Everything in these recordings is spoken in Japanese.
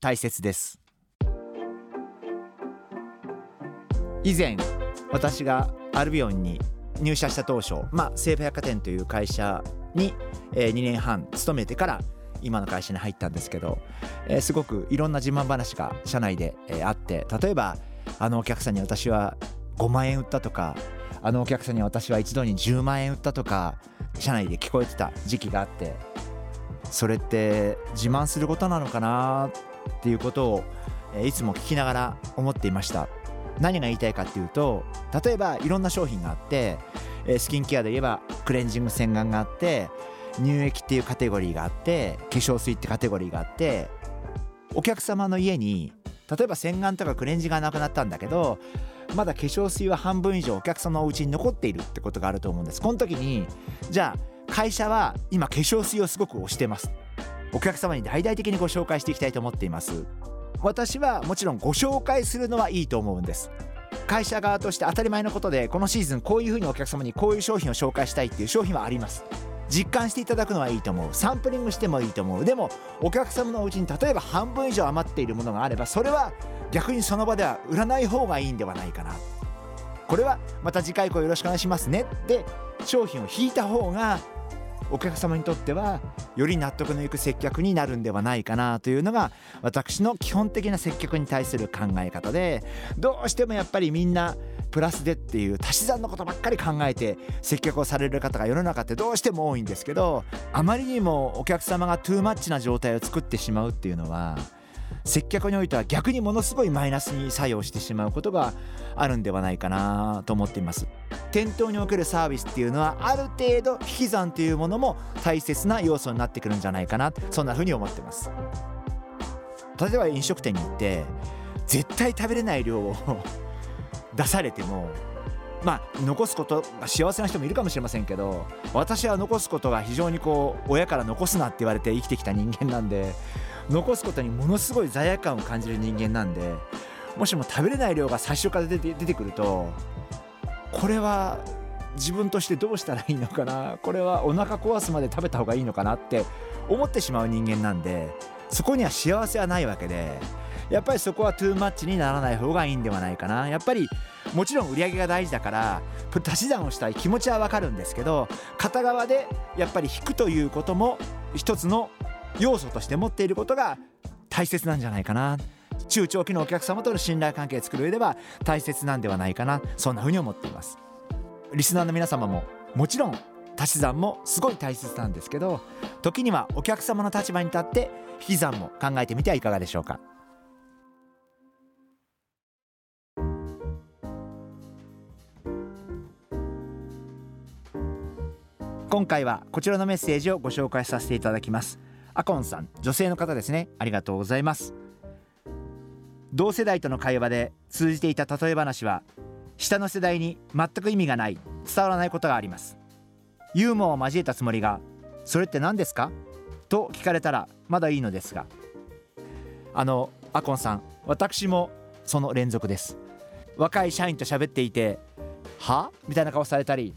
大切です。以前私がアルビオンに入社した当初、まあ、西武百貨店という会社に、えー、2年半勤めてから今の会社に入ったんですけど、えー、すごくいろんな自慢話が社内で、えー、あって例えばあのお客さんに私は5万円売ったとかあのお客さんに私は一度に10万円売ったとか社内で聞こえてた時期があってそれって自慢することなのかなっていうことを、いつも聞きながら思っていました。何が言いたいかっていうと例えばいろんな商品があって、スキンケアで言えばクレンジング洗顔があって乳液っていうカテゴリーがあって化粧水ってカテゴリーがあってお客様の家に例えば洗顔とかクレンジがなくなったんだけどまだ化粧水は半分以上お客様のお家に残っているってことがあると思うんです。この時にじゃあ会社は今化粧水をすごく推してます。お客様に大々的にご紹介していきたいと思っています。私はもちろんご紹介するのはいいと思うんです。会社側として当たり前のことでこのシーズンこういうふうにお客様にこういう商品を紹介したいっていう商品はあります。実感していただくのはいいと思う。サンプリングしてもいいと思う。でもお客様のうちに例えば半分以上余っているものがあればそれは逆にその場では売らない方がいいんではないかな。これはまた次回以降よろしくお願いしますね。って商品を引いた方がお客様にとってはより納得のいく接客になるんではないかなというのが私の基本的な接客に対する考え方でどうしてもやっぱりみんなプラスでっていう足し算のことばっかり考えて接客をされる方が世の中ってどうしても多いんですけどあまりにもお客様がトゥーマッチな状態を作ってしまうっていうのは接客においては逆にものすごいマイナスに作用してしまうことがあるんではないかなと思っています。店頭におけるサービスっていうのはある程度引き算というものも大切な要素になってくるんじゃないかなそんな風に思ってます。例えば飲食店に行って絶対食べれない量を出されてもまあ残すことが幸せな人もいるかもしれませんけど私は残すことが非常にこう親から残すなって言われて生きてきた人間なんで残すことにものすごい罪悪感を感じる人間なんでもしも食べれない量が最初から出て出てくるとこれは自分としてどうしたらいいのかな？これはお腹壊すまで食べた方がいいのかなって思ってしまう人間なんでそこには幸せはないわけでやっぱりそこはトゥーマッチにならない方がいいんではないかな。やっぱりもちろん売り上げが大事だから足し算をしたい気持ちはわかるんですけど片側でやっぱり引くということも一つの要素として持っていることが大切なんじゃないかな。中長期のお客様との信頼関係を作る上では大切なんではないかな。そんなふうに思っています。リスナーの皆様ももちろん足し算もすごい大切なんですけど時にはお客様の立場に立って引き算も考えてみてはいかがでしょうか。今回はこちらのメッセージをご紹介させていただきます。アコンさん女性の方ですね。ありがとうございます。同世代との会話で通じていた例え話は下の世代に全く意味がない伝わらないことがあります。ユーモアを交えたつもりがそれって何ですか？と聞かれたらまだいいのですが。あのアコンさん私もその連続です。若い社員と喋っていては？みたいな顔されたり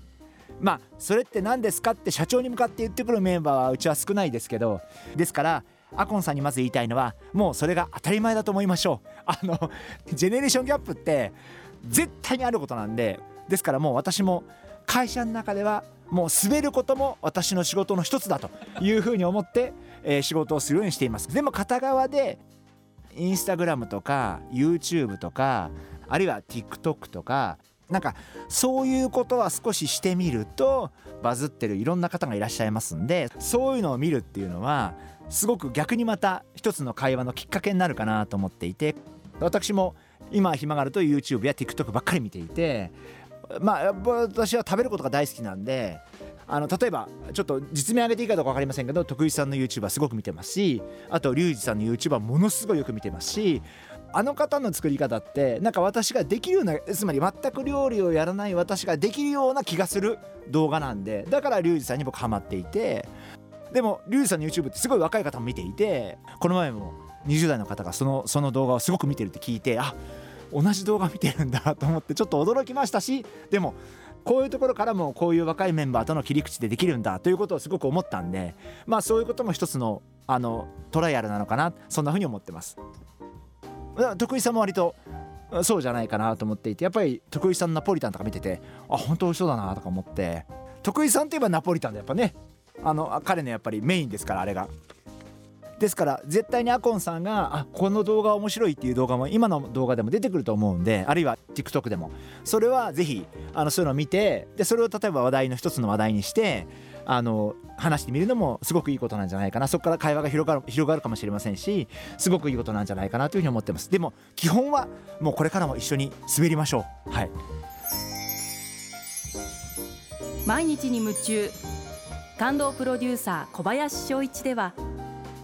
まあそれって何ですかって社長に向かって言ってくるメンバーはうちは少ないですけどですからアコンさんにまず言いたいのはもうそれが当たり前だと思いましょう。あのジェネレーションギャップって絶対にあることなんでですからもう私も会社の中ではもう滑ることも私の仕事の一つだというふうに思って、え、仕事をするようにしています。でも片側でインスタグラムとか YouTube とかあるいは TikTok とかなんかそういうことは少ししてみるとバズってるいろんな方がいらっしゃいますんでそういうのを見るっていうのはすごく逆にまた一つの会話のきっかけになるかなと思っていて私も今暇があると YouTube や TikTok ばっかり見ていてまあ私は食べることが大好きなんであの例えばちょっと実名上げていいかどうか分かりませんけど徳井さんの YouTuber すごく見てますしあとリュウジさんの YouTuber ものすごいよく見てますしあの方の作り方ってなんか私ができるようなつまり全く料理をやらない私ができるような気がする動画なんでだからリュウジさんに僕ハマっていてでもリュウジさんの YouTube ってすごい若い方も見ていてこの前も20代の方がそのその動画をすごく見てるって聞いてあ同じ動画見てるんだと思ってちょっと驚きましたしでもこういうところからもこういう若いメンバーとの切り口でできるんだということをすごく思ったんでまあそういうことも一つのあのトライアルなのかなそんなふうに思ってます。徳井さんも割とそうじゃないかなと思っていてやっぱり徳井さんナポリタンとか見ててあ本当美味しそうだなとか思って。徳井さんといえばナポリタンでやっぱね。あの彼のやっぱりメインですからあれが。ですから絶対にアコンさんがあこの動画面白いっていう動画も今の動画でも出てくると思うんであるいは TikTok でも。それはぜひあのそういうのを見てでそれを例えば話題の一つの話題にしてあの話してみるのもすごくいいことなんじゃないかな。そこから会話が広がる広がるかもしれませんしすごくいいことなんじゃないかなというふうに思ってます。でも基本はもうこれからも一緒に滑りましょう。はい。毎日に夢中。感動プロデューサー小林翔一では